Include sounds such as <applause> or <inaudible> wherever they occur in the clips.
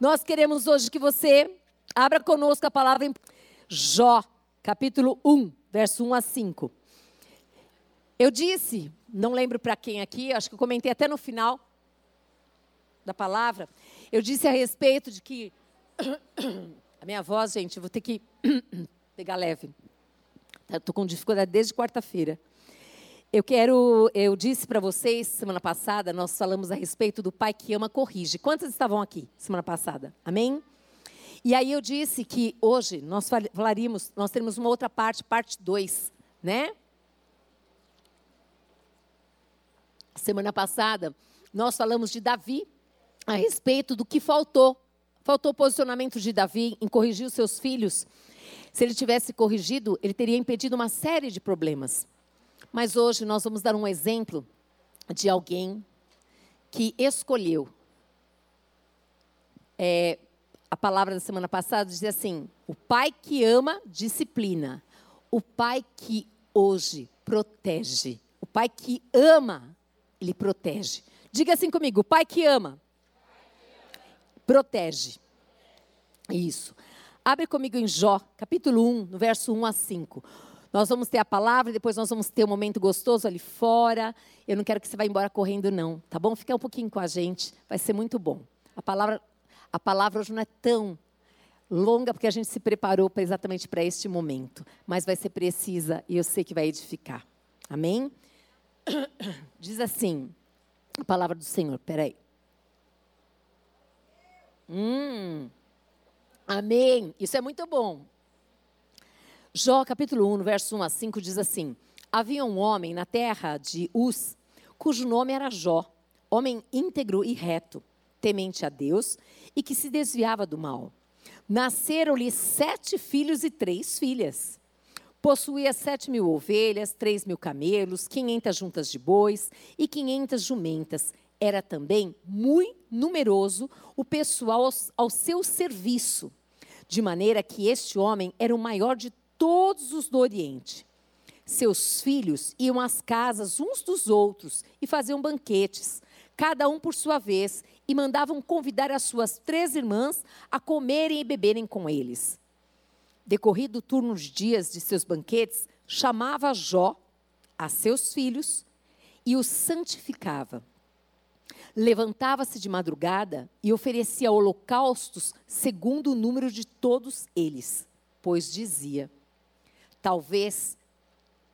Nós queremos hoje que você abra conosco a palavra em Jó, capítulo 1, verso 1 a 5. Eu disse, não lembro para quem aqui, acho que eu comentei até no final da palavra, eu disse a respeito de que <coughs> a minha voz, gente, eu vou ter que <coughs> pegar leve. Estou com dificuldade desde quarta-feira. Eu quero, eu disse para vocês semana passada, nós falamos a respeito do pai que ama corrige. Quantos estavam aqui semana passada? Amém? E aí eu disse que hoje nós falaríamos, nós teremos uma outra parte, parte 2, né? Semana passada nós falamos de Davi a respeito do que faltou. Faltou posicionamento de Davi em corrigir os seus filhos. Se ele tivesse corrigido, ele teria impedido uma série de problemas. Mas hoje nós vamos dar um exemplo de alguém que escolheu. É, a palavra da semana passada dizia assim: o pai que ama, disciplina. O pai que hoje protege. O pai que ama, ele protege. Diga assim comigo: o pai que ama, protege. Isso. Abre comigo em Jó, capítulo 1, no verso 1 a 5. Nós vamos ter a palavra, depois nós vamos ter um momento gostoso ali fora. Eu não quero que você vá embora correndo, não, tá bom? Fica um pouquinho com a gente, vai ser muito bom. A palavra, a palavra hoje não é tão longa, porque a gente se preparou pra, exatamente para este momento, mas vai ser precisa e eu sei que vai edificar. Amém? <coughs> Diz assim, a palavra do Senhor, peraí. Hum, amém. Isso é muito bom. Jó, capítulo 1, verso 1 a 5, diz assim: Havia um homem na terra de Uz, cujo nome era Jó, homem íntegro e reto, temente a Deus e que se desviava do mal. Nasceram-lhe sete filhos e três filhas. Possuía sete mil ovelhas, três mil camelos, quinhentas juntas de bois e quinhentas jumentas. Era também muito numeroso o pessoal ao, ao seu serviço, de maneira que este homem era o maior de todos os do Oriente. Seus filhos iam às casas uns dos outros e faziam banquetes, cada um por sua vez, e mandavam convidar as suas três irmãs a comerem e beberem com eles. Decorrido o turno de dias de seus banquetes, chamava Jó a seus filhos e os santificava. Levantava-se de madrugada e oferecia holocaustos segundo o número de todos eles, pois dizia: Talvez,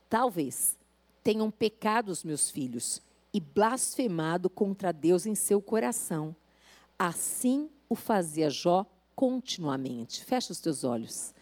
talvez, tenham pecado os meus filhos e blasfemado contra Deus em seu coração. Assim o fazia Jó continuamente. Fecha os teus olhos.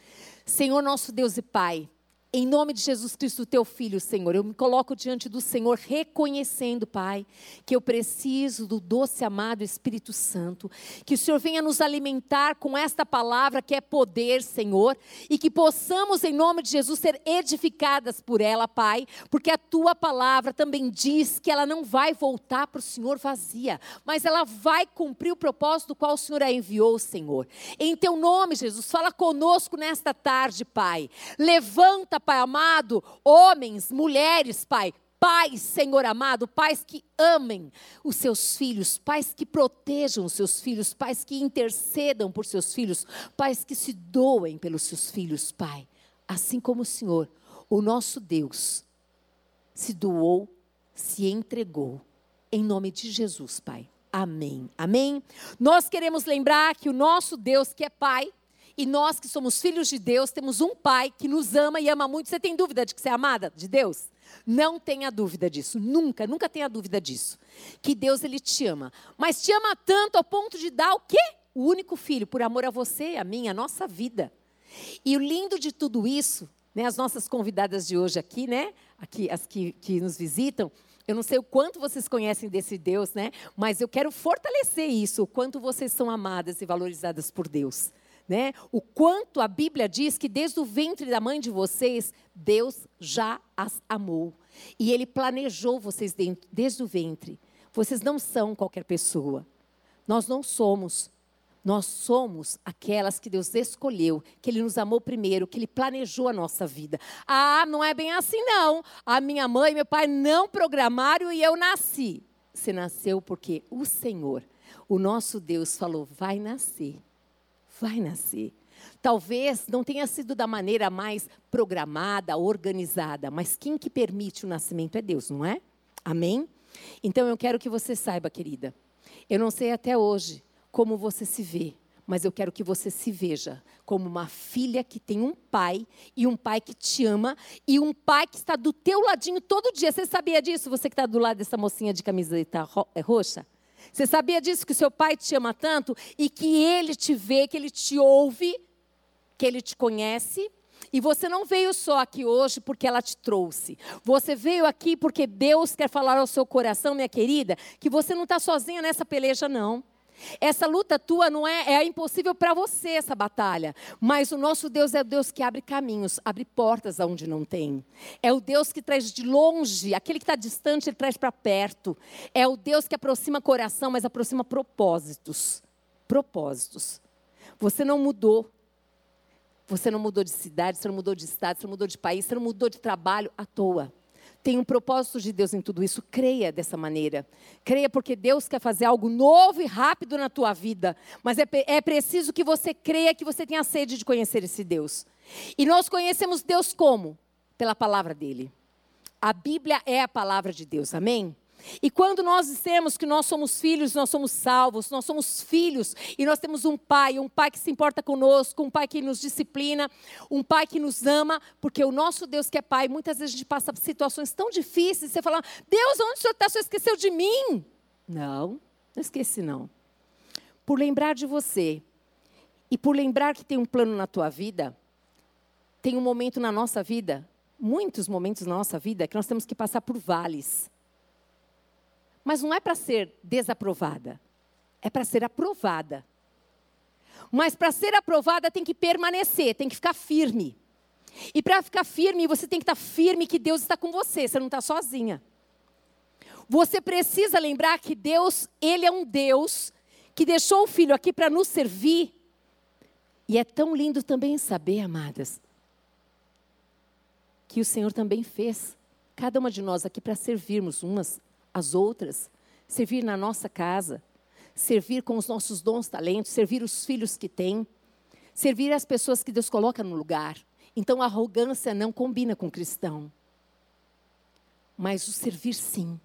Senhor nosso Deus e Pai, em nome de Jesus Cristo, teu filho, Senhor, eu me coloco diante do Senhor reconhecendo, Pai, que eu preciso do doce amado Espírito Santo, que o Senhor venha nos alimentar com esta palavra que é poder, Senhor, e que possamos, em nome de Jesus, ser edificadas por ela, Pai, porque a tua palavra também diz que ela não vai voltar para o Senhor vazia, mas ela vai cumprir o propósito do qual o Senhor a enviou, Senhor. Em teu nome, Jesus, fala conosco nesta tarde, Pai. Levanta, Pai amado, homens, mulheres, Pai, pais, Senhor amado, pais que amem os seus filhos, pais que protejam os seus filhos, pais que intercedam por seus filhos, pais que se doem pelos seus filhos, Pai. Assim como o Senhor, o nosso Deus, se doou, se entregou, em nome de Jesus, Pai. Amém. Amém. Nós queremos lembrar que o nosso Deus, que é Pai, e nós que somos filhos de Deus, temos um pai que nos ama e ama muito. Você tem dúvida de que você é amada de Deus? Não tenha dúvida disso, nunca, nunca tenha dúvida disso. Que Deus ele te ama, mas te ama tanto ao ponto de dar o quê? O único filho por amor a você, a mim, a nossa vida. E o lindo de tudo isso, né, as nossas convidadas de hoje aqui, né, aqui as que, que nos visitam, eu não sei o quanto vocês conhecem desse Deus, né? Mas eu quero fortalecer isso, o quanto vocês são amadas e valorizadas por Deus né? O quanto a Bíblia diz que desde o ventre da mãe de vocês, Deus já as amou. E Ele planejou vocês dentro, desde o ventre. Vocês não são qualquer pessoa. Nós não somos. Nós somos aquelas que Deus escolheu, que Ele nos amou primeiro, que Ele planejou a nossa vida. Ah, não é bem assim, não. A minha mãe e meu pai não programaram e eu nasci. Você nasceu porque o Senhor o nosso Deus falou: vai nascer, vai nascer. Talvez não tenha sido da maneira mais programada, organizada, mas quem que permite o nascimento é Deus, não é? Amém? Então eu quero que você saiba, querida. Eu não sei até hoje como você se vê, mas eu quero que você se veja como uma filha que tem um pai e um pai que te ama e um pai que está do teu ladinho todo dia. Você sabia disso? Você que está do lado dessa mocinha de camiseta ro é roxa? Você sabia disso que seu pai te ama tanto e que ele te vê, que ele te ouve, que ele te conhece? E você não veio só aqui hoje porque ela te trouxe. Você veio aqui porque Deus quer falar ao seu coração, minha querida, que você não está sozinha nessa peleja, não. Essa luta tua não é, é impossível para você essa batalha, mas o nosso Deus é o Deus que abre caminhos, abre portas aonde não tem. É o Deus que traz de longe, aquele que está distante, ele traz para perto. É o Deus que aproxima coração, mas aproxima propósitos. Propósitos. Você não mudou. Você não mudou de cidade, você não mudou de estado, você não mudou de país, você não mudou de trabalho à toa. Tem um propósito de Deus em tudo isso. Creia dessa maneira. Creia porque Deus quer fazer algo novo e rápido na tua vida. Mas é, é preciso que você creia que você tenha sede de conhecer esse Deus. E nós conhecemos Deus como? Pela palavra dele. A Bíblia é a palavra de Deus. Amém? E quando nós dissemos que nós somos filhos, nós somos salvos, nós somos filhos e nós temos um pai, um pai que se importa conosco, um pai que nos disciplina, um pai que nos ama, porque o nosso Deus que é pai, muitas vezes a gente passa por situações tão difíceis, você fala, Deus, onde o Senhor está? O Senhor esqueceu de mim? Não, não esqueci não. Por lembrar de você e por lembrar que tem um plano na tua vida, tem um momento na nossa vida, muitos momentos na nossa vida, que nós temos que passar por vales mas não é para ser desaprovada, é para ser aprovada. Mas para ser aprovada tem que permanecer, tem que ficar firme. E para ficar firme, você tem que estar firme que Deus está com você, você não está sozinha. Você precisa lembrar que Deus, Ele é um Deus que deixou o Filho aqui para nos servir. E é tão lindo também saber, amadas, que o Senhor também fez cada uma de nós aqui para servirmos umas as outras, servir na nossa casa, servir com os nossos dons, talentos, servir os filhos que tem, servir as pessoas que Deus coloca no lugar. Então a arrogância não combina com o cristão. Mas o servir sim.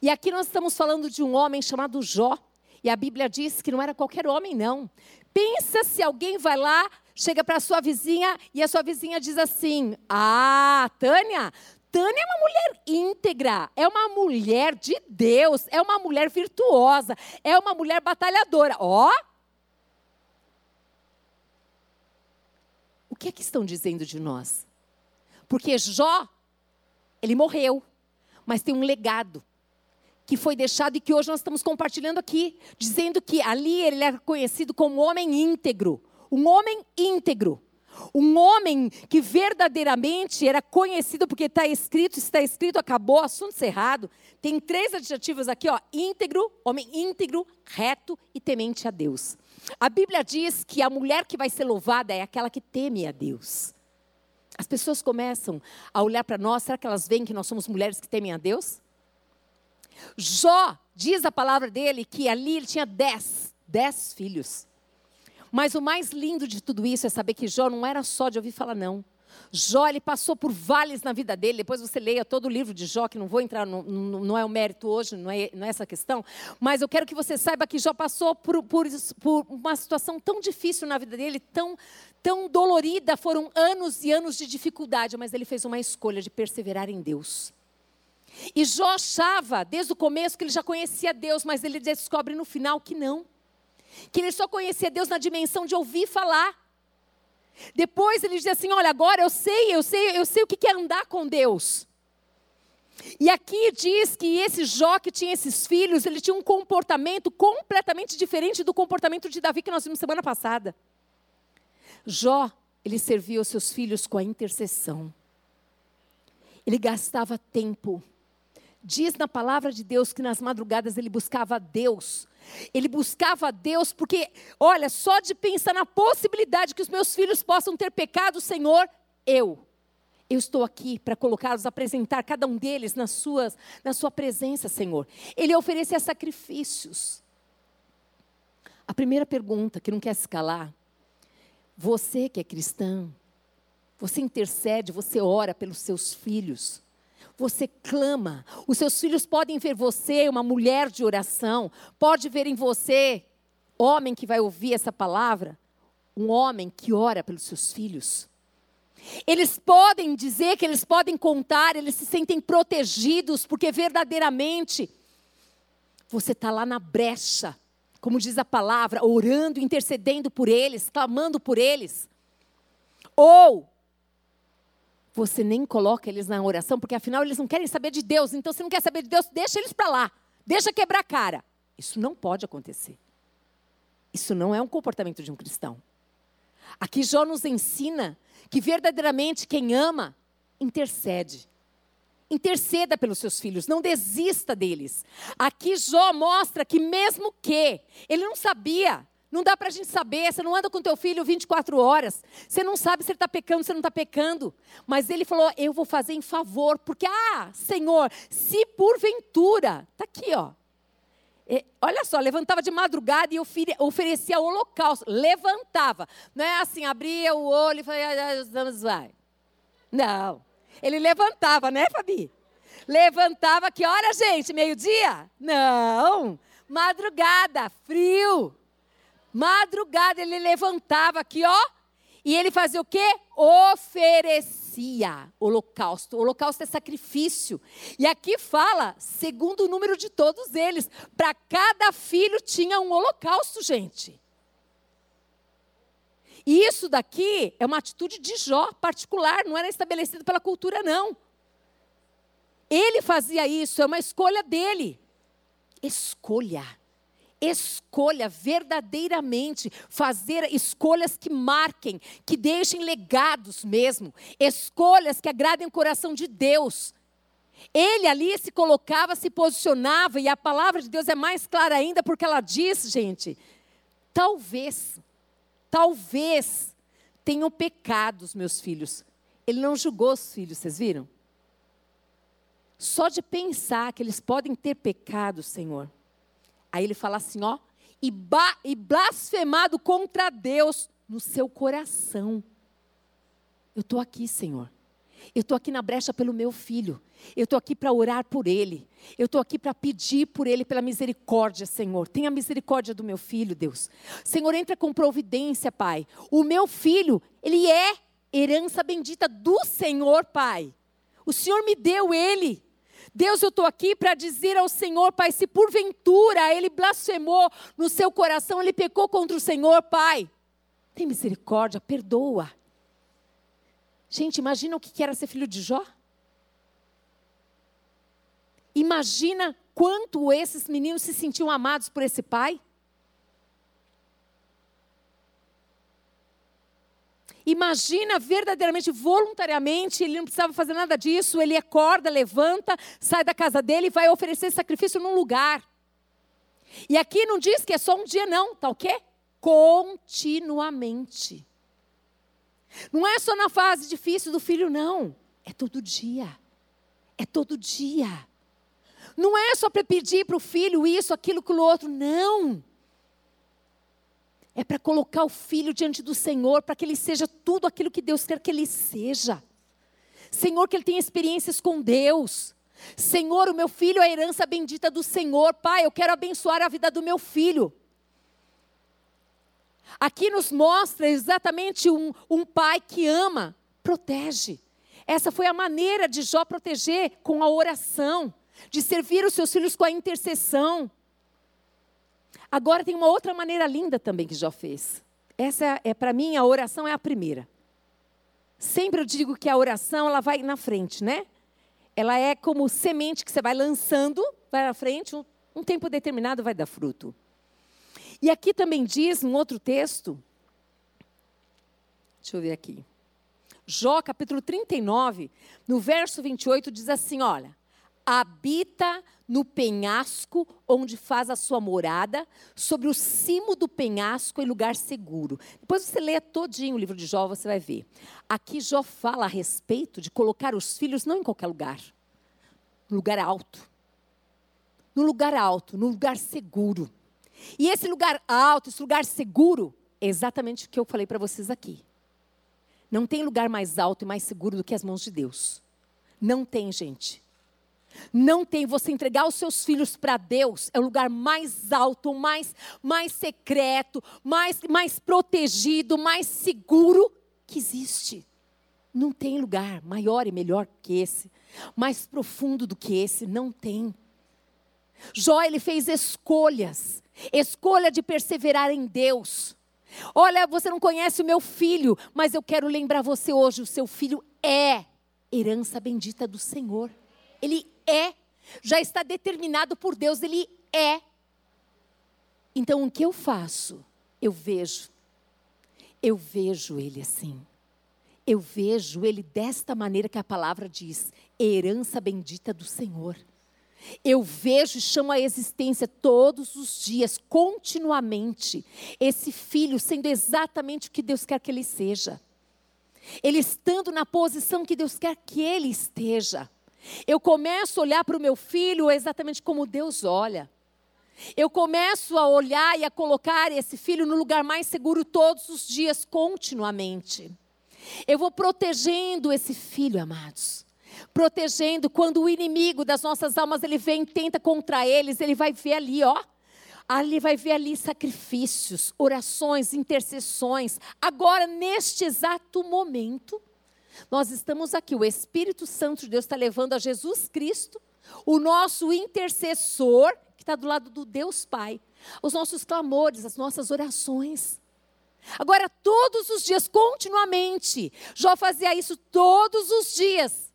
E aqui nós estamos falando de um homem chamado Jó. E a Bíblia diz que não era qualquer homem, não. Pensa se alguém vai lá, chega para a sua vizinha e a sua vizinha diz assim: Ah, Tânia, Tânia é uma mulher íntegra, é uma mulher de Deus, é uma mulher virtuosa, é uma mulher batalhadora. Ó! O que é que estão dizendo de nós? Porque Jó, ele morreu, mas tem um legado que foi deixado e que hoje nós estamos compartilhando aqui, dizendo que ali ele era conhecido como homem íntegro, um homem íntegro. Um homem que verdadeiramente era conhecido, porque está escrito, está escrito, acabou, assunto cerrado. Tem três adjetivos aqui, ó: íntegro, homem íntegro, reto e temente a Deus. A Bíblia diz que a mulher que vai ser louvada é aquela que teme a Deus. As pessoas começam a olhar para nós, será que elas veem que nós somos mulheres que temem a Deus? Jó, diz a palavra dele que ali ele tinha dez, dez filhos. Mas o mais lindo de tudo isso é saber que Jó não era só de ouvir falar, não. Jó, ele passou por vales na vida dele. Depois você leia todo o livro de Jó, que não vou entrar, no, no, não é o mérito hoje, não é, não é, essa questão. Mas eu quero que você saiba que Jó passou por, por, por uma situação tão difícil na vida dele, tão, tão dolorida. Foram anos e anos de dificuldade, mas ele fez uma escolha de perseverar em Deus. E Jó achava, desde o começo, que ele já conhecia Deus, mas ele descobre no final que não que ele só conhecia Deus na dimensão de ouvir falar. Depois ele diz assim: Olha, agora eu sei, eu sei, eu sei o que é andar com Deus. E aqui diz que esse Jó que tinha esses filhos, ele tinha um comportamento completamente diferente do comportamento de Davi que nós vimos semana passada. Jó, ele servia os seus filhos com a intercessão. Ele gastava tempo. Diz na palavra de Deus que nas madrugadas ele buscava Deus ele buscava a Deus porque, olha, só de pensar na possibilidade que os meus filhos possam ter pecado, Senhor, eu. Eu estou aqui para colocá-los, apresentar cada um deles nas suas, na sua presença, Senhor. Ele oferecia sacrifícios. A primeira pergunta que não quer se calar: você que é cristã, você intercede, você ora pelos seus filhos, você clama. Os seus filhos podem ver você, uma mulher de oração, pode ver em você, homem que vai ouvir essa palavra, um homem que ora pelos seus filhos. Eles podem dizer que eles podem contar, eles se sentem protegidos, porque verdadeiramente você está lá na brecha, como diz a palavra, orando, intercedendo por eles, clamando por eles. Ou você nem coloca eles na oração, porque afinal eles não querem saber de Deus. Então, se não quer saber de Deus, deixa eles para lá. Deixa quebrar a cara. Isso não pode acontecer. Isso não é um comportamento de um cristão. Aqui Jó nos ensina que verdadeiramente quem ama, intercede. Interceda pelos seus filhos, não desista deles. Aqui Jó mostra que mesmo que ele não sabia, não dá para a gente saber, você não anda com teu filho 24 horas, você não sabe se ele está pecando, se não está pecando. Mas ele falou: Eu vou fazer em favor, porque, ah, Senhor, se porventura, está aqui, ó, olha só, levantava de madrugada e oferecia holocausto. Levantava. Não é assim, abria o olho e falava, vamos, vai. Não. Ele levantava, né, Fabi? Levantava, que hora, gente? Meio-dia? Não. Madrugada, frio. Madrugada ele levantava aqui, ó. E ele fazia o quê? Oferecia holocausto. Holocausto é sacrifício. E aqui fala, segundo o número de todos eles, para cada filho tinha um holocausto, gente. E isso daqui é uma atitude de Jó particular, não era estabelecido pela cultura, não. Ele fazia isso, é uma escolha dele. Escolha escolha verdadeiramente fazer escolhas que marquem, que deixem legados mesmo, escolhas que agradem o coração de Deus. Ele ali se colocava, se posicionava, e a palavra de Deus é mais clara ainda, porque ela diz, gente, talvez, talvez tenham pecados, meus filhos. Ele não julgou os filhos, vocês viram? Só de pensar que eles podem ter pecado, Senhor Aí ele fala assim, ó, e, e blasfemado contra Deus no seu coração. Eu estou aqui, Senhor. Eu estou aqui na brecha pelo meu filho. Eu estou aqui para orar por ele. Eu estou aqui para pedir por ele pela misericórdia, Senhor. Tenha misericórdia do meu filho, Deus. Senhor, entra com providência, Pai. O meu filho, ele é herança bendita do Senhor, Pai. O Senhor me deu ele. Deus, eu estou aqui para dizer ao Senhor, Pai, se porventura ele blasfemou no seu coração, ele pecou contra o Senhor, Pai, tem misericórdia, perdoa. Gente, imagina o que era ser filho de Jó? Imagina quanto esses meninos se sentiam amados por esse pai. Imagina verdadeiramente, voluntariamente, ele não precisava fazer nada disso, ele acorda, levanta, sai da casa dele e vai oferecer sacrifício num lugar. E aqui não diz que é só um dia, não, tá o quê? Continuamente. Não é só na fase difícil do filho, não. É todo dia. É todo dia. Não é só para pedir para o filho isso, aquilo, aquilo outro, não é para colocar o filho diante do Senhor, para que ele seja tudo aquilo que Deus quer que ele seja. Senhor, que ele tenha experiências com Deus. Senhor, o meu filho é a herança bendita do Senhor. Pai, eu quero abençoar a vida do meu filho. Aqui nos mostra exatamente um, um pai que ama, protege. Essa foi a maneira de Jó proteger com a oração, de servir os seus filhos com a intercessão. Agora tem uma outra maneira linda também que Jó fez. Essa é, é para mim a oração é a primeira. Sempre eu digo que a oração ela vai na frente, né? Ela é como semente que você vai lançando, vai na frente, um, um tempo determinado vai dar fruto. E aqui também diz, um outro texto, deixa eu ver aqui. Jó, capítulo 39, no verso 28, diz assim: olha, habita no penhasco onde faz a sua morada, sobre o cimo do penhasco em lugar seguro. Depois você lê todinho o livro de Jó, você vai ver. Aqui Jó fala a respeito de colocar os filhos não em qualquer lugar, no lugar alto. No lugar alto, no lugar seguro. E esse lugar alto, esse lugar seguro, é exatamente o que eu falei para vocês aqui. Não tem lugar mais alto e mais seguro do que as mãos de Deus. Não tem, gente. Não tem você entregar os seus filhos para Deus, é o lugar mais alto, mais mais secreto, mais mais protegido, mais seguro que existe. Não tem lugar maior e melhor que esse, mais profundo do que esse, não tem. Jó ele fez escolhas, escolha de perseverar em Deus. Olha, você não conhece o meu filho, mas eu quero lembrar você hoje: o seu filho é herança bendita do Senhor. Ele é, já está determinado por Deus, ele é. Então o que eu faço? Eu vejo, eu vejo ele assim. Eu vejo ele desta maneira que a palavra diz: herança bendita do Senhor. Eu vejo e chamo a existência todos os dias, continuamente, esse filho sendo exatamente o que Deus quer que ele seja. Ele estando na posição que Deus quer que ele esteja. Eu começo a olhar para o meu filho exatamente como Deus olha. Eu começo a olhar e a colocar esse filho no lugar mais seguro todos os dias, continuamente. Eu vou protegendo esse filho, amados. Protegendo quando o inimigo das nossas almas ele vem e tenta contra eles, ele vai ver ali, ó. Ali vai ver ali sacrifícios, orações, intercessões. Agora, neste exato momento, nós estamos aqui, o Espírito Santo de Deus está levando a Jesus Cristo, o nosso intercessor, que está do lado do Deus Pai, os nossos clamores, as nossas orações. Agora, todos os dias, continuamente, Jó fazia isso todos os dias.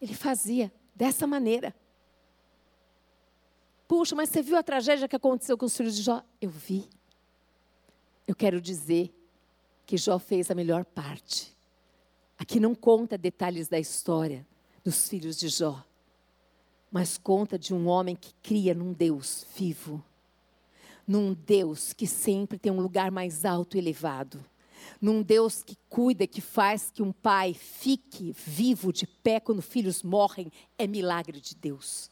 Ele fazia dessa maneira. Puxa, mas você viu a tragédia que aconteceu com os filhos de Jó? Eu vi. Eu quero dizer que Jó fez a melhor parte. Aqui não conta detalhes da história dos filhos de Jó, mas conta de um homem que cria num Deus vivo, num Deus que sempre tem um lugar mais alto e elevado, num Deus que cuida, que faz que um pai fique vivo de pé quando filhos morrem, é milagre de Deus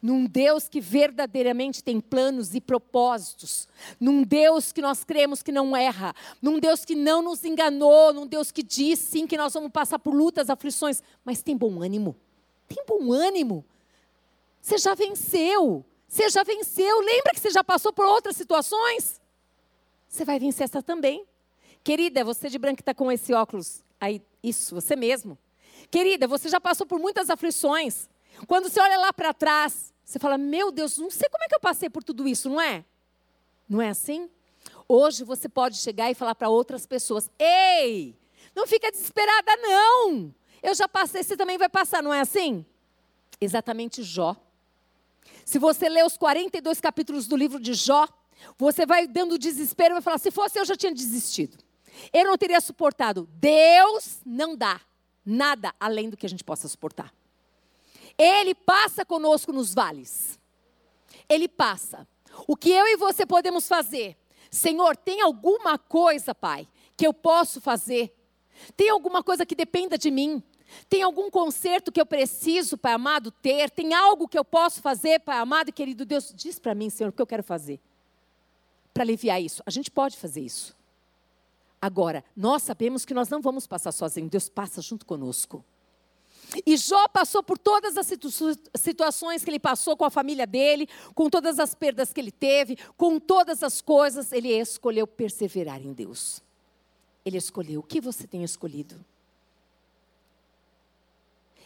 num Deus que verdadeiramente tem planos e propósitos, num Deus que nós cremos que não erra, num Deus que não nos enganou, num Deus que diz sim que nós vamos passar por lutas, aflições, mas tem bom ânimo. Tem bom ânimo. Você já venceu. Você já venceu. Lembra que você já passou por outras situações? Você vai vencer essa também. Querida, você de branco está com esse óculos aí, isso, você mesmo. Querida, você já passou por muitas aflições. Quando você olha lá para trás, você fala: Meu Deus, não sei como é que eu passei por tudo isso, não é? Não é assim? Hoje você pode chegar e falar para outras pessoas: Ei, não fica desesperada, não. Eu já passei, você também vai passar, não é assim? Exatamente Jó. Se você ler os 42 capítulos do livro de Jó, você vai dando desespero e vai falar: se fosse eu já tinha desistido. Eu não teria suportado. Deus não dá nada além do que a gente possa suportar. Ele passa conosco nos vales. Ele passa. O que eu e você podemos fazer? Senhor, tem alguma coisa, Pai, que eu posso fazer? Tem alguma coisa que dependa de mim? Tem algum conserto que eu preciso, Pai amado, ter? Tem algo que eu posso fazer, Pai amado e querido Deus? Diz para mim, Senhor, o que eu quero fazer. Para aliviar isso. A gente pode fazer isso. Agora, nós sabemos que nós não vamos passar sozinhos. Deus passa junto conosco. E Jó passou por todas as situações que ele passou com a família dele, com todas as perdas que ele teve, com todas as coisas, ele escolheu perseverar em Deus. Ele escolheu. O que você tem escolhido?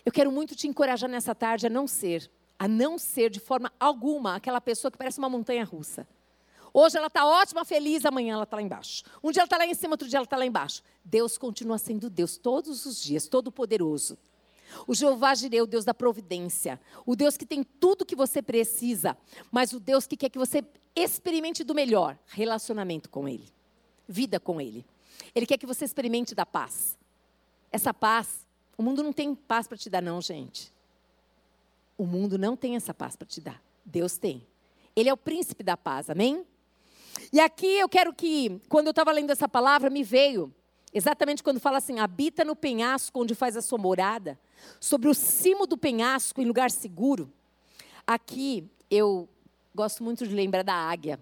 Eu quero muito te encorajar nessa tarde a não ser, a não ser de forma alguma aquela pessoa que parece uma montanha russa. Hoje ela está ótima, feliz, amanhã ela está lá embaixo. Um dia ela está lá em cima, outro dia ela está lá embaixo. Deus continua sendo Deus todos os dias, todo-poderoso. O Jeová Jireh, o Deus da providência. O Deus que tem tudo que você precisa. Mas o Deus que quer que você experimente do melhor. Relacionamento com Ele. Vida com Ele. Ele quer que você experimente da paz. Essa paz, o mundo não tem paz para te dar, não, gente. O mundo não tem essa paz para te dar. Deus tem. Ele é o príncipe da paz, amém? E aqui eu quero que, quando eu estava lendo essa palavra, me veio Exatamente quando fala assim, habita no penhasco onde faz a sua morada, sobre o cimo do penhasco, em lugar seguro. Aqui eu gosto muito de lembrar da águia.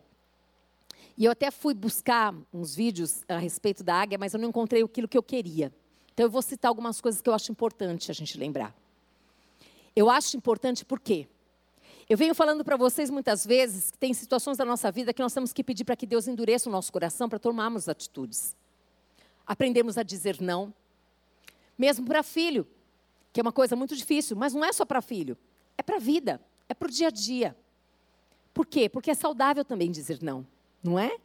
E eu até fui buscar uns vídeos a respeito da águia, mas eu não encontrei aquilo que eu queria. Então eu vou citar algumas coisas que eu acho importante a gente lembrar. Eu acho importante por quê? Eu venho falando para vocês muitas vezes que tem situações da nossa vida que nós temos que pedir para que Deus endureça o nosso coração para tomarmos atitudes. Aprendemos a dizer não, mesmo para filho, que é uma coisa muito difícil, mas não é só para filho, é para a vida, é para o dia a dia. Por quê? Porque é saudável também dizer não, não é?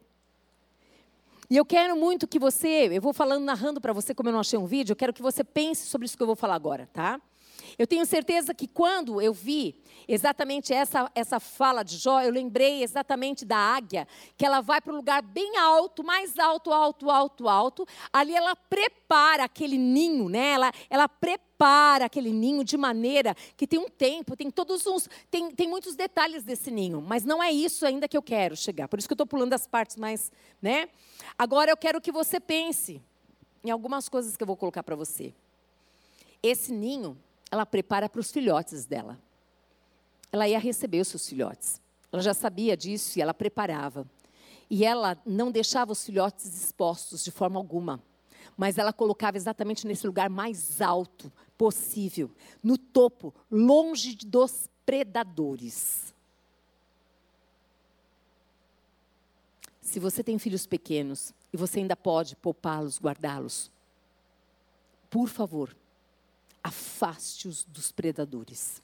E eu quero muito que você, eu vou falando, narrando para você como eu não achei um vídeo, eu quero que você pense sobre isso que eu vou falar agora, tá? Eu tenho certeza que quando eu vi exatamente essa, essa fala de Jó, eu lembrei exatamente da águia, que ela vai para um lugar bem alto, mais alto, alto, alto, alto. Ali ela prepara aquele ninho, né? Ela, ela prepara aquele ninho de maneira que tem um tempo, tem todos uns, tem, tem muitos detalhes desse ninho, mas não é isso ainda que eu quero chegar. Por isso que eu estou pulando as partes mais, né? Agora eu quero que você pense em algumas coisas que eu vou colocar para você. Esse ninho ela prepara para os filhotes dela. Ela ia receber os seus filhotes. Ela já sabia disso e ela preparava. E ela não deixava os filhotes expostos de forma alguma. Mas ela colocava exatamente nesse lugar mais alto possível, no topo, longe dos predadores. Se você tem filhos pequenos e você ainda pode poupá-los, guardá-los, por favor, afaste-os dos predadores.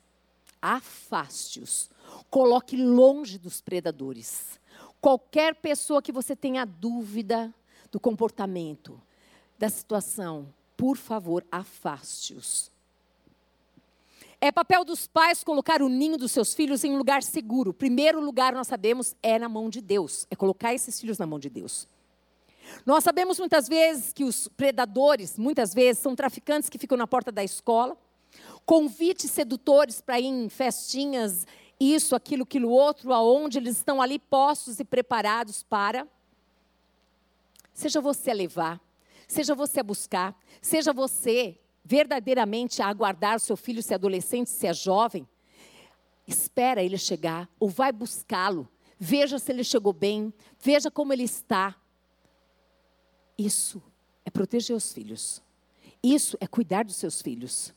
Afaste-os. Coloque longe dos predadores. Qualquer pessoa que você tenha dúvida do comportamento, da situação, por favor, afaste-os. É papel dos pais colocar o ninho dos seus filhos em um lugar seguro. Primeiro lugar, nós sabemos, é na mão de Deus. É colocar esses filhos na mão de Deus. Nós sabemos muitas vezes que os predadores, muitas vezes, são traficantes que ficam na porta da escola, convites sedutores para ir em festinhas, isso, aquilo, aquilo outro, aonde eles estão ali postos e preparados para. Seja você a levar, seja você a buscar, seja você verdadeiramente a aguardar seu filho, se é adolescente, se é jovem. Espera ele chegar ou vai buscá-lo. Veja se ele chegou bem, veja como ele está. Isso é proteger os filhos. Isso é cuidar dos seus filhos.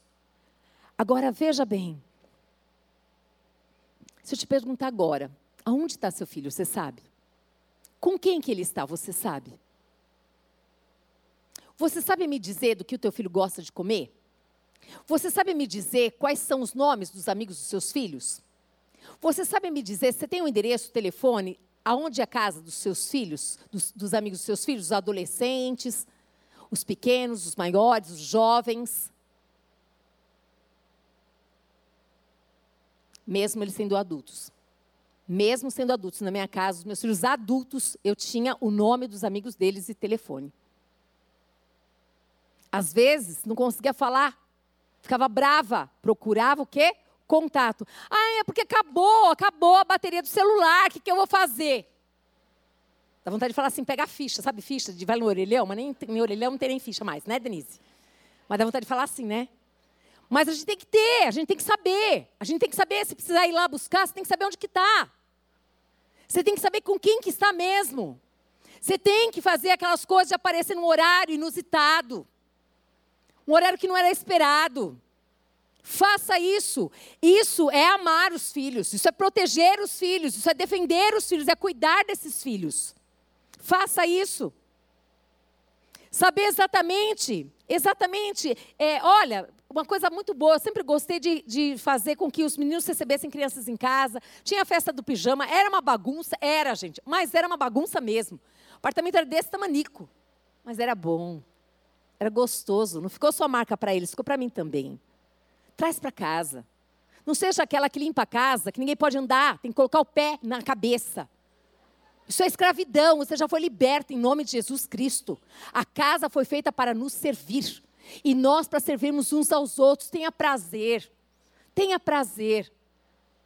Agora veja bem. Se eu te perguntar agora, aonde está seu filho, você sabe? Com quem que ele está, você sabe? Você sabe me dizer do que o teu filho gosta de comer? Você sabe me dizer quais são os nomes dos amigos dos seus filhos? Você sabe me dizer, você tem o um endereço, o telefone aonde é a casa dos seus filhos, dos, dos amigos dos seus filhos, os adolescentes, os pequenos, os maiores, os jovens. Mesmo eles sendo adultos. Mesmo sendo adultos, na minha casa, os meus filhos adultos, eu tinha o nome dos amigos deles e telefone. Às vezes, não conseguia falar, ficava brava, procurava o quê? Contato. Ah, é porque acabou, acabou a bateria do celular, o que, que eu vou fazer? Dá vontade de falar assim, pega a ficha, sabe ficha de vai no orelhão? Mas nem em orelhão não tem nem ficha mais, né, Denise? Mas dá vontade de falar assim, né? Mas a gente tem que ter, a gente tem que saber. A gente tem que saber, se precisar ir lá buscar, você tem que saber onde que está. Você tem que saber com quem que está mesmo. Você tem que fazer aquelas coisas de aparecer num horário inusitado. Um horário que não era esperado. Faça isso. Isso é amar os filhos, isso é proteger os filhos, isso é defender os filhos, é cuidar desses filhos. Faça isso. Saber exatamente, exatamente. É, olha, uma coisa muito boa, eu sempre gostei de, de, fazer com que os meninos recebessem crianças em casa. Tinha a festa do pijama, era uma bagunça, era, gente, mas era uma bagunça mesmo. O apartamento era desse tamanico, mas era bom, era gostoso. Não ficou só marca para eles, ficou para mim também. Traz para casa. Não seja aquela que limpa a casa, que ninguém pode andar, tem que colocar o pé na cabeça. Isso é escravidão, você já foi liberto em nome de Jesus Cristo. A casa foi feita para nos servir. E nós para servirmos uns aos outros. Tenha prazer. Tenha prazer.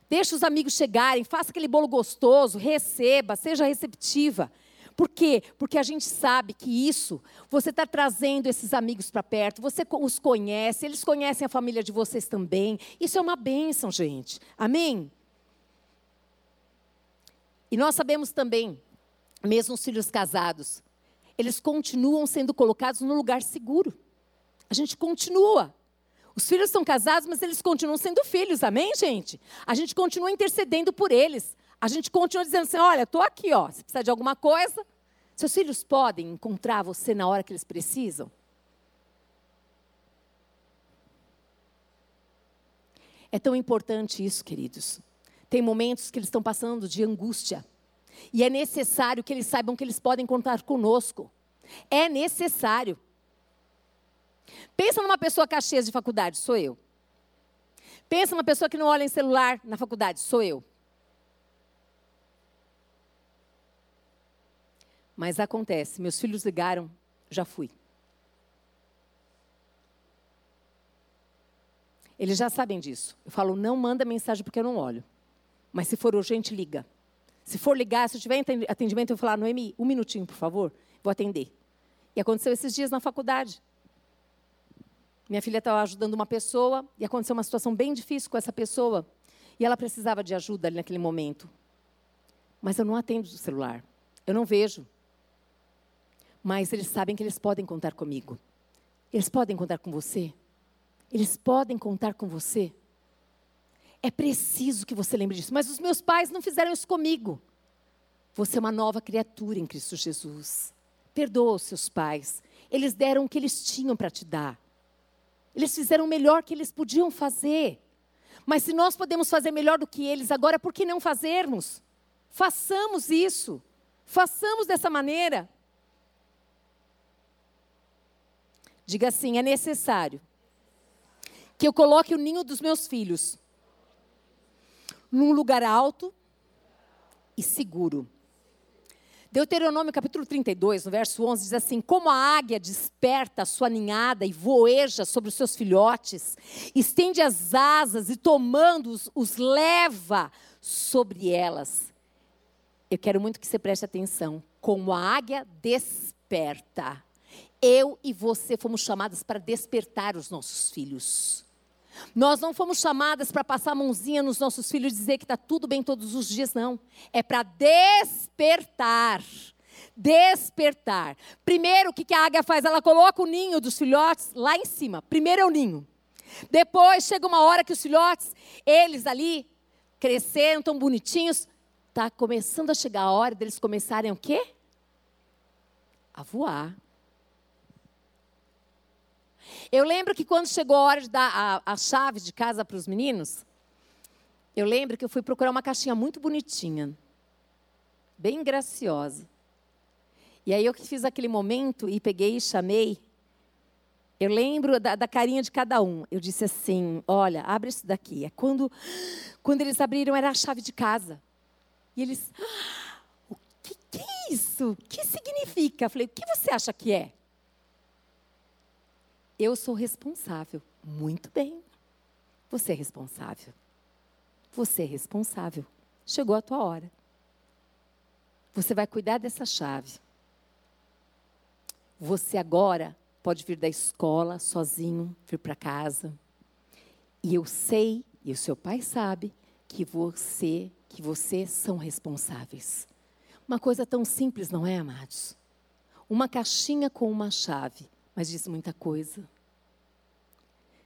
Deixe os amigos chegarem, faça aquele bolo gostoso, receba, seja receptiva. Por quê? Porque a gente sabe que isso, você está trazendo esses amigos para perto, você os conhece, eles conhecem a família de vocês também. Isso é uma bênção, gente. Amém? E nós sabemos também, mesmo os filhos casados, eles continuam sendo colocados no lugar seguro. A gente continua. Os filhos são casados, mas eles continuam sendo filhos, amém, gente? A gente continua intercedendo por eles. A gente continua dizendo assim: olha, estou aqui, ó. Se precisar de alguma coisa, seus filhos podem encontrar você na hora que eles precisam. É tão importante isso, queridos. Tem momentos que eles estão passando de angústia. E é necessário que eles saibam que eles podem contar conosco. É necessário. Pensa numa pessoa cachês de faculdade, sou eu. Pensa numa pessoa que não olha em celular na faculdade, sou eu. Mas acontece, meus filhos ligaram, já fui. Eles já sabem disso. Eu falo, não manda mensagem porque eu não olho. Mas se for urgente, liga. Se for ligar, se eu tiver atendimento, eu vou falar, Noemi, um minutinho, por favor, vou atender. E aconteceu esses dias na faculdade. Minha filha estava ajudando uma pessoa e aconteceu uma situação bem difícil com essa pessoa. E ela precisava de ajuda ali naquele momento. Mas eu não atendo o celular. Eu não vejo. Mas eles sabem que eles podem contar comigo. Eles podem contar com você. Eles podem contar com você. É preciso que você lembre disso. Mas os meus pais não fizeram isso comigo. Você é uma nova criatura em Cristo Jesus. Perdoa os seus pais. Eles deram o que eles tinham para te dar. Eles fizeram o melhor que eles podiam fazer. Mas se nós podemos fazer melhor do que eles agora, por que não fazermos? Façamos isso. Façamos dessa maneira. Diga assim: é necessário que eu coloque o ninho dos meus filhos num lugar alto e seguro. Deuteronômio capítulo 32, no verso 11, diz assim: Como a águia desperta a sua ninhada e voeja sobre os seus filhotes, estende as asas e tomando-os, os leva sobre elas. Eu quero muito que você preste atenção. Como a águia desperta. Eu e você fomos chamadas para despertar os nossos filhos. Nós não fomos chamadas para passar a mãozinha nos nossos filhos e dizer que está tudo bem todos os dias, não. É para despertar. Despertar. Primeiro, o que a águia faz? Ela coloca o ninho dos filhotes lá em cima. Primeiro é o ninho. Depois chega uma hora que os filhotes, eles ali, crescendo, tão bonitinhos, está começando a chegar a hora deles começarem o quê? A voar. Eu lembro que quando chegou a hora de dar a, a chave de casa para os meninos, eu lembro que eu fui procurar uma caixinha muito bonitinha, bem graciosa. E aí eu que fiz aquele momento e peguei e chamei. Eu lembro da, da, carinha de cada um. Eu disse assim: Olha, abre isso daqui. É quando, quando eles abriram, era a chave de casa. E eles: ah, O que, que é isso? O que significa? Eu falei: O que você acha que é? Eu sou responsável. Muito bem. Você é responsável. Você é responsável. Chegou a tua hora. Você vai cuidar dessa chave. Você agora pode vir da escola sozinho, vir para casa. E eu sei, e o seu pai sabe, que você, que vocês são responsáveis. Uma coisa tão simples, não é, amados? Uma caixinha com uma chave, mas diz muita coisa.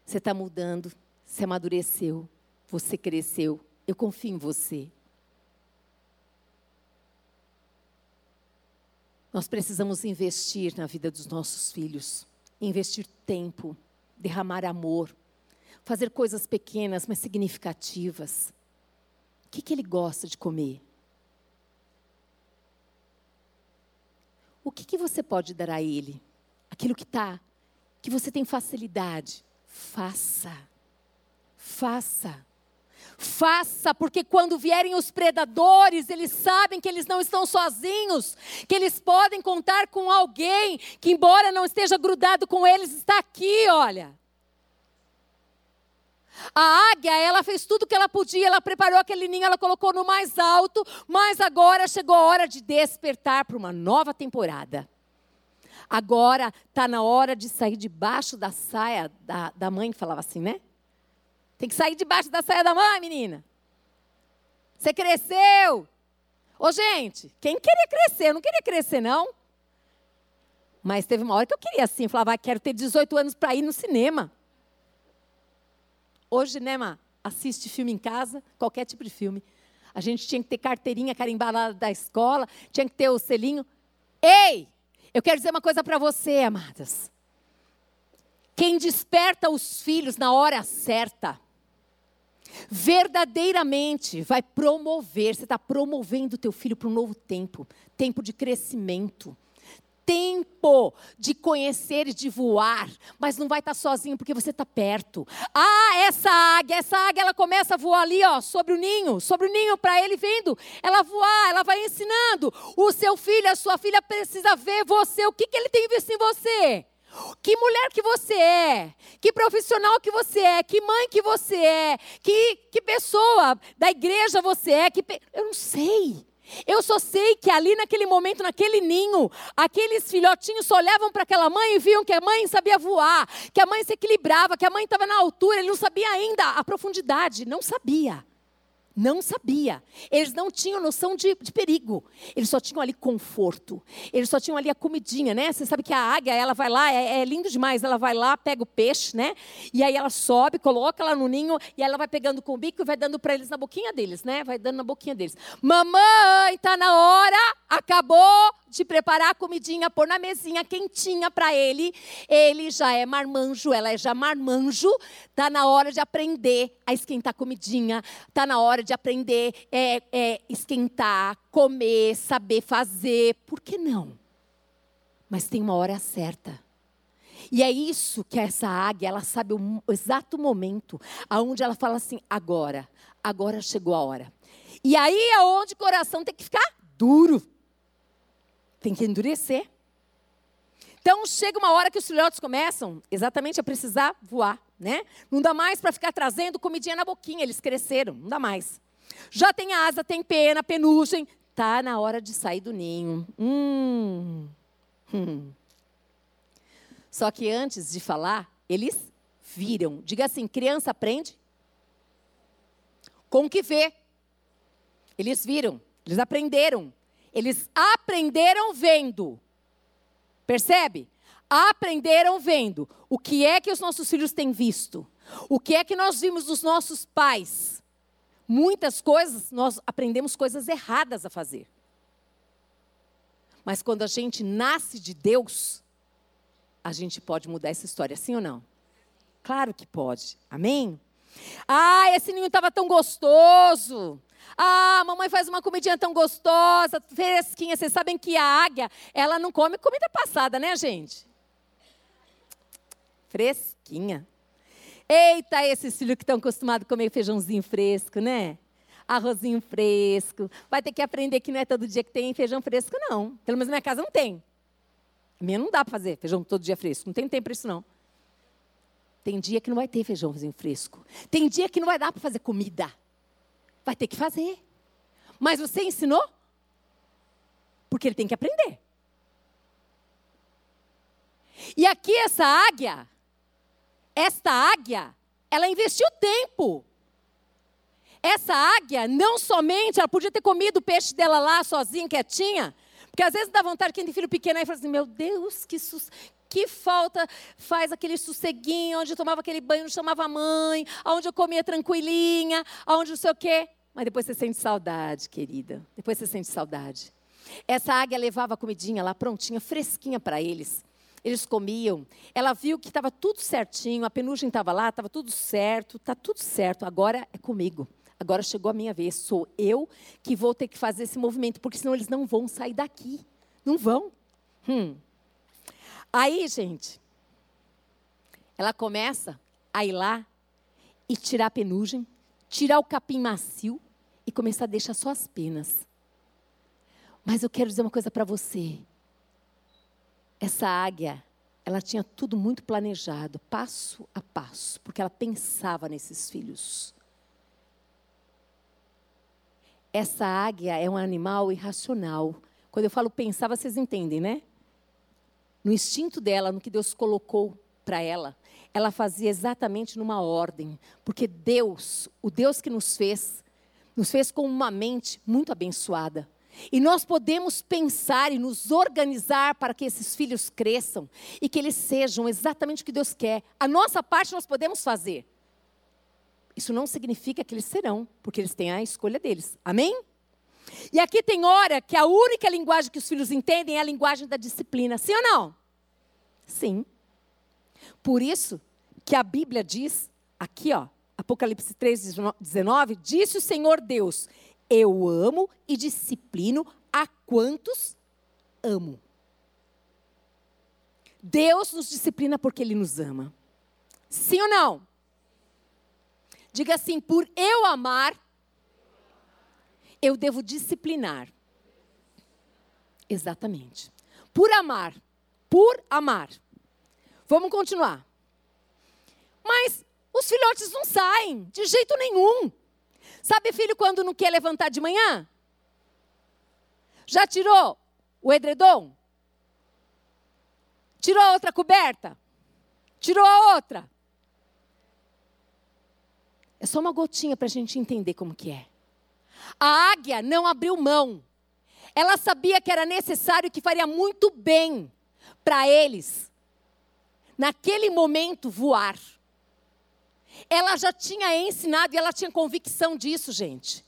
Você está mudando, você amadureceu, você cresceu. Eu confio em você. Nós precisamos investir na vida dos nossos filhos, investir tempo, derramar amor, fazer coisas pequenas, mas significativas. O que, que ele gosta de comer? O que, que você pode dar a ele? Aquilo que está, que você tem facilidade. Faça. Faça. Faça, porque quando vierem os predadores, eles sabem que eles não estão sozinhos, que eles podem contar com alguém que, embora não esteja grudado com eles, está aqui, olha. A águia, ela fez tudo o que ela podia, ela preparou aquele ninho, ela colocou no mais alto, mas agora chegou a hora de despertar para uma nova temporada. Agora está na hora de sair debaixo da saia da, da mãe, que falava assim, né? Tem que sair debaixo da saia da mãe, menina. Você cresceu. Ô, gente, quem queria crescer? Eu não queria crescer, não. Mas teve uma hora que eu queria assim, eu falava, ah, quero ter 18 anos para ir no cinema. Hoje, né, Má? Assiste filme em casa, qualquer tipo de filme. A gente tinha que ter carteirinha carimbada da escola, tinha que ter o selinho. Ei! Eu quero dizer uma coisa para você, amadas. Quem desperta os filhos na hora certa, verdadeiramente vai promover, você está promovendo o teu filho para um novo tempo, tempo de crescimento tempo de conhecer e de voar, mas não vai estar sozinho porque você está perto. Ah, essa águia, essa águia, ela começa a voar ali, ó, sobre o ninho, sobre o ninho para ele vendo, ela voar, ela vai ensinando. O seu filho, a sua filha precisa ver você, o que, que ele tem visto em você. Que mulher que você é, que profissional que você é, que mãe que você é, que, que pessoa da igreja você é, que eu não sei. Eu só sei que ali naquele momento, naquele ninho, aqueles filhotinhos só olhavam para aquela mãe e viam que a mãe sabia voar, que a mãe se equilibrava, que a mãe estava na altura, ele não sabia ainda a profundidade, não sabia. Não sabia. Eles não tinham noção de, de, perigo. Eles só tinham ali conforto. Eles só tinham ali a comidinha, né? Você sabe que a águia, ela vai lá, é, é lindo demais. Ela vai lá, pega o peixe, né? E aí ela sobe, coloca lá no ninho e ela vai pegando com o bico e vai dando para eles na boquinha deles, né? Vai dando na boquinha deles. Mamãe, tá na hora, acabou de preparar a comidinha, pôr na mesinha quentinha para ele. Ele já é marmanjo, ela é já marmanjo. Tá na hora de aprender a esquentar comidinha. Tá na hora de aprender é, é, esquentar, comer, saber fazer. Por que não? Mas tem uma hora certa. E é isso que essa águia, ela sabe o exato momento aonde ela fala assim: agora, agora chegou a hora. E aí é onde o coração tem que ficar duro tem que endurecer. Então chega uma hora que os filhotes começam exatamente a precisar voar, né? Não dá mais para ficar trazendo comidinha na boquinha, eles cresceram, não dá mais. Já tem asa, tem pena, penugem, tá na hora de sair do ninho. Hum. Hum. Só que antes de falar, eles viram. Diga assim: criança aprende com o que vê. Eles viram, eles aprenderam. Eles aprenderam vendo. Percebe? Aprenderam vendo. O que é que os nossos filhos têm visto? O que é que nós vimos dos nossos pais? Muitas coisas, nós aprendemos coisas erradas a fazer. Mas quando a gente nasce de Deus, a gente pode mudar essa história, sim ou não? Claro que pode. Amém? Ah, esse ninho estava tão gostoso. Ah, mamãe faz uma comidinha tão gostosa, fresquinha. Vocês sabem que a águia, ela não come comida passada, né, gente? Fresquinha. Eita, esses filhos que estão acostumados a comer feijãozinho fresco, né? Arrozinho fresco. Vai ter que aprender que não é todo dia que tem feijão fresco, não. Pelo menos na minha casa não tem. A minha não dá para fazer feijão todo dia fresco. Não tem tempo para isso, não. Tem dia que não vai ter feijãozinho fresco. Tem dia que não vai dar para fazer comida. Vai ter que fazer. Mas você ensinou? Porque ele tem que aprender. E aqui essa águia, esta águia, ela investiu tempo. Essa águia, não somente, ela podia ter comido o peixe dela lá sozinha, quietinha, porque às vezes dá vontade, quem tem filho pequeno aí fala assim: meu Deus, que, que falta faz aquele sosseguinho, onde eu tomava aquele banho, chamava a mãe, onde eu comia tranquilinha, onde não sei o quê. Mas depois você sente saudade, querida. Depois você sente saudade. Essa águia levava a comidinha lá prontinha, fresquinha para eles. Eles comiam. Ela viu que estava tudo certinho, a penugem estava lá, estava tudo certo, está tudo certo. Agora é comigo. Agora chegou a minha vez. Sou eu que vou ter que fazer esse movimento, porque senão eles não vão sair daqui. Não vão. Hum. Aí, gente, ela começa a ir lá e tirar a penugem, tirar o capim macio, e começar a deixar só as penas. Mas eu quero dizer uma coisa para você. Essa águia, ela tinha tudo muito planejado, passo a passo, porque ela pensava nesses filhos. Essa águia é um animal irracional. Quando eu falo pensava, vocês entendem, né? No instinto dela, no que Deus colocou para ela, ela fazia exatamente numa ordem, porque Deus, o Deus que nos fez, nos fez com uma mente muito abençoada. E nós podemos pensar e nos organizar para que esses filhos cresçam e que eles sejam exatamente o que Deus quer. A nossa parte nós podemos fazer. Isso não significa que eles serão, porque eles têm a escolha deles. Amém? E aqui tem hora que a única linguagem que os filhos entendem é a linguagem da disciplina. Sim ou não? Sim. Por isso que a Bíblia diz, aqui ó, Apocalipse 3, 19, disse o Senhor Deus: Eu amo e disciplino a quantos amo. Deus nos disciplina porque Ele nos ama. Sim ou não? Diga assim: por eu amar, eu devo disciplinar. Exatamente. Por amar. Por amar. Vamos continuar. Mas os filhotes não saem, de jeito nenhum. Sabe, filho, quando não quer levantar de manhã? Já tirou o edredom? Tirou a outra coberta? Tirou a outra? É só uma gotinha para a gente entender como que é. A águia não abriu mão. Ela sabia que era necessário que faria muito bem para eles, naquele momento, voar. Ela já tinha ensinado e ela tinha convicção disso, gente.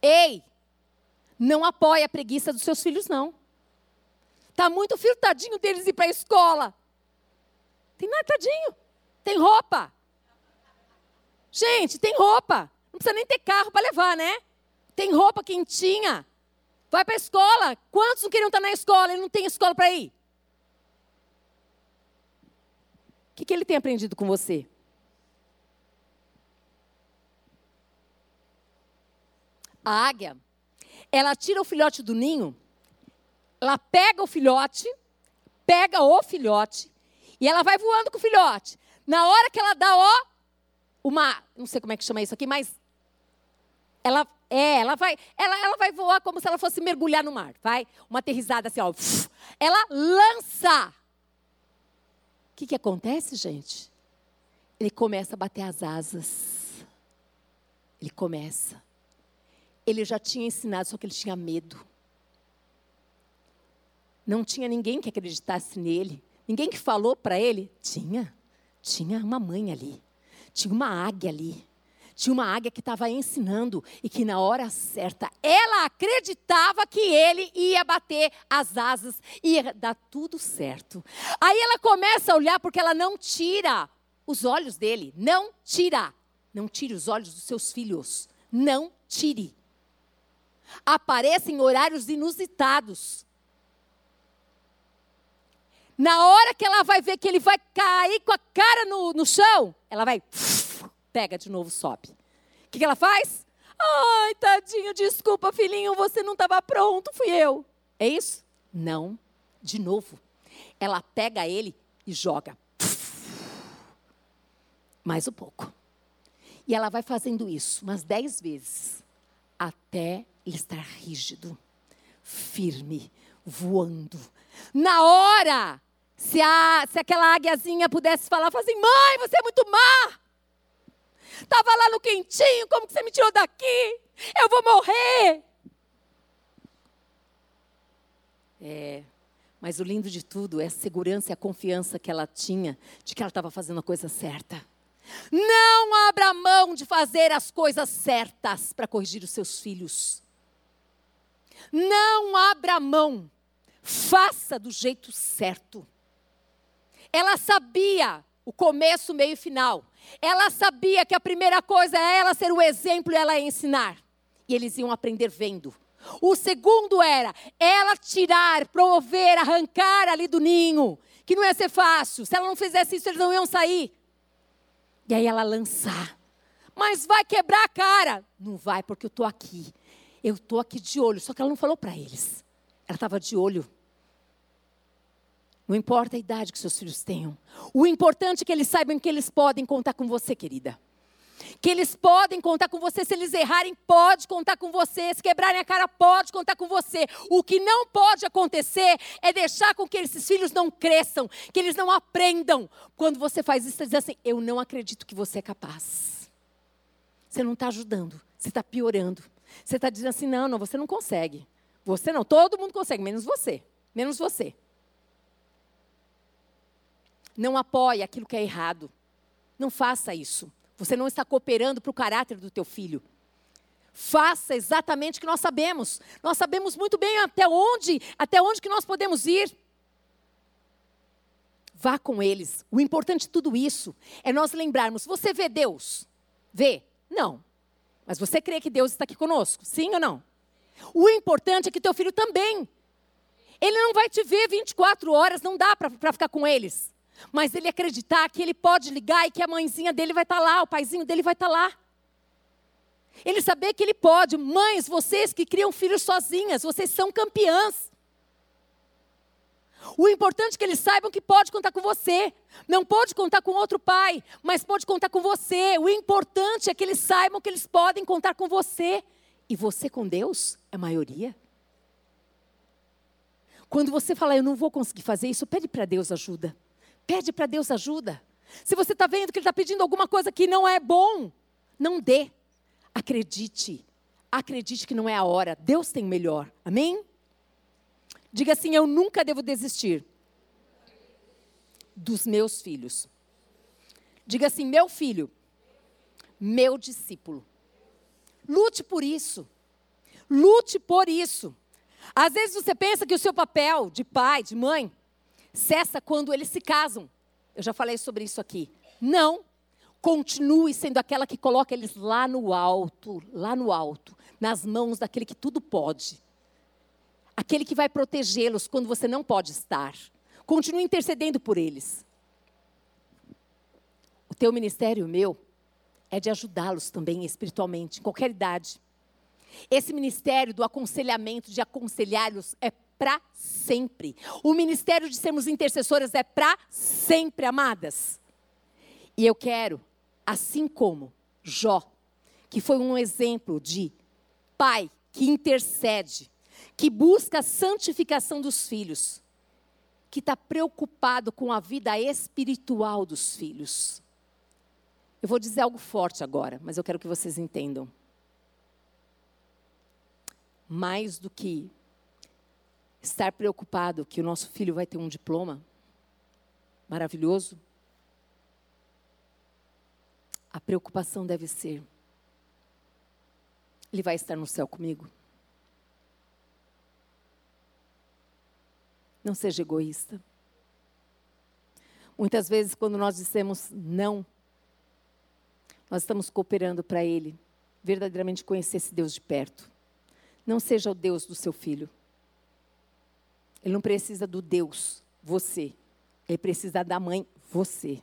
Ei, não apoie a preguiça dos seus filhos, não. Tá muito filtadinho deles ir para a escola. Tem nada, tadinho. Tem roupa. Gente, tem roupa. Não precisa nem ter carro para levar, né? Tem roupa quentinha. Vai para a escola. Quantos não queriam estar na escola? Ele não tem escola para ir. O que, que ele tem aprendido com você? A águia, ela tira o filhote do ninho, ela pega o filhote, pega o filhote, e ela vai voando com o filhote. Na hora que ela dá, ó, uma, não sei como é que chama isso aqui, mas ela é, ela vai, ela, ela vai voar como se ela fosse mergulhar no mar, vai? Uma aterrissada assim, ó. Ela lança. O que, que acontece, gente? Ele começa a bater as asas. Ele começa. Ele já tinha ensinado, só que ele tinha medo. Não tinha ninguém que acreditasse nele. Ninguém que falou para ele. Tinha. Tinha uma mãe ali. Tinha uma águia ali. Tinha uma águia que estava ensinando e que na hora certa ela acreditava que ele ia bater as asas e ia dar tudo certo. Aí ela começa a olhar porque ela não tira os olhos dele. Não tira. Não tire os olhos dos seus filhos. Não tire apareça em horários inusitados. Na hora que ela vai ver que ele vai cair com a cara no, no chão, ela vai, pega de novo, sobe. O que, que ela faz? Ai, tadinho, desculpa, filhinho, você não estava pronto, fui eu. É isso? Não, de novo. Ela pega ele e joga. Mais um pouco. E ela vai fazendo isso umas dez vezes, até ele está rígido, firme, voando. Na hora, se, a, se aquela águiazinha pudesse falar, falar assim, mãe, você é muito má. Estava lá no quentinho, como que você me tirou daqui? Eu vou morrer. É, mas o lindo de tudo é a segurança e a confiança que ela tinha de que ela estava fazendo a coisa certa. Não abra mão de fazer as coisas certas para corrigir os seus filhos. Não abra mão. Faça do jeito certo. Ela sabia o começo, meio e final. Ela sabia que a primeira coisa é ela ser o exemplo e ela ensinar. E eles iam aprender vendo. O segundo era ela tirar, promover, arrancar ali do ninho. Que não ia ser fácil. Se ela não fizesse isso, eles não iam sair. E aí ela lançar. Mas vai quebrar a cara. Não vai, porque eu estou aqui. Eu estou aqui de olho. Só que ela não falou para eles. Ela estava de olho. Não importa a idade que seus filhos tenham. O importante é que eles saibam que eles podem contar com você, querida. Que eles podem contar com você. Se eles errarem, pode contar com você. Se quebrarem a cara, pode contar com você. O que não pode acontecer é deixar com que esses filhos não cresçam, que eles não aprendam. Quando você faz isso, você diz assim: Eu não acredito que você é capaz. Você não está ajudando, você está piorando. Você está dizendo assim: não, não, você não consegue. Você não, todo mundo consegue, menos você. Menos você. Não apoie aquilo que é errado. Não faça isso. Você não está cooperando para o caráter do teu filho. Faça exatamente o que nós sabemos. Nós sabemos muito bem até onde, até onde que nós podemos ir. Vá com eles. O importante de tudo isso é nós lembrarmos: você vê Deus? Vê? Não. Mas você crê que Deus está aqui conosco? Sim ou não? O importante é que teu filho também. Ele não vai te ver 24 horas, não dá para ficar com eles. Mas ele acreditar que ele pode ligar e que a mãezinha dele vai estar tá lá, o paizinho dele vai estar tá lá. Ele saber que ele pode. Mães, vocês que criam filhos sozinhas, vocês são campeãs. O importante é que eles saibam que pode contar com você. Não pode contar com outro pai, mas pode contar com você. O importante é que eles saibam que eles podem contar com você. E você com Deus é maioria. Quando você fala, eu não vou conseguir fazer isso, pede para Deus ajuda. Pede para Deus ajuda. Se você está vendo que Ele está pedindo alguma coisa que não é bom, não dê. Acredite. Acredite que não é a hora. Deus tem melhor. Amém? Diga assim: Eu nunca devo desistir dos meus filhos. Diga assim: Meu filho, meu discípulo. Lute por isso. Lute por isso. Às vezes você pensa que o seu papel de pai, de mãe, cessa quando eles se casam. Eu já falei sobre isso aqui. Não. Continue sendo aquela que coloca eles lá no alto, lá no alto, nas mãos daquele que tudo pode aquele que vai protegê-los quando você não pode estar. Continue intercedendo por eles. O teu ministério, o meu, é de ajudá-los também espiritualmente, em qualquer idade. Esse ministério do aconselhamento, de aconselhá-los, é para sempre. O ministério de sermos intercessoras é para sempre, amadas. E eu quero, assim como Jó, que foi um exemplo de pai que intercede, que busca a santificação dos filhos, que está preocupado com a vida espiritual dos filhos. Eu vou dizer algo forte agora, mas eu quero que vocês entendam. Mais do que estar preocupado que o nosso filho vai ter um diploma maravilhoso, a preocupação deve ser: ele vai estar no céu comigo? Não seja egoísta. Muitas vezes, quando nós dissemos não, nós estamos cooperando para Ele verdadeiramente conhecer esse Deus de perto. Não seja o Deus do seu filho. Ele não precisa do Deus, você. Ele precisa da mãe, você.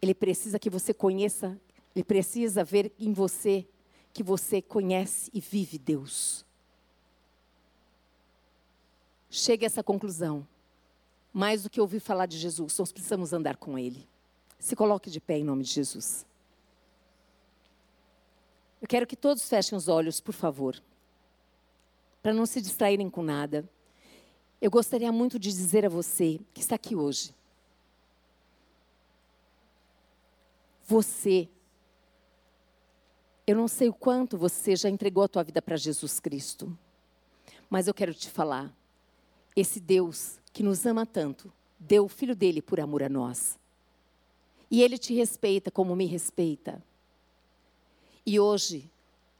Ele precisa que você conheça, ele precisa ver em você que você conhece e vive Deus chegue a essa conclusão. Mais do que ouvir falar de Jesus, nós precisamos andar com Ele. Se coloque de pé em nome de Jesus. Eu quero que todos fechem os olhos, por favor, para não se distraírem com nada. Eu gostaria muito de dizer a você que está aqui hoje. Você, eu não sei o quanto você já entregou a tua vida para Jesus Cristo, mas eu quero te falar esse Deus que nos ama tanto, deu o filho dele por amor a nós. E ele te respeita como me respeita. E hoje,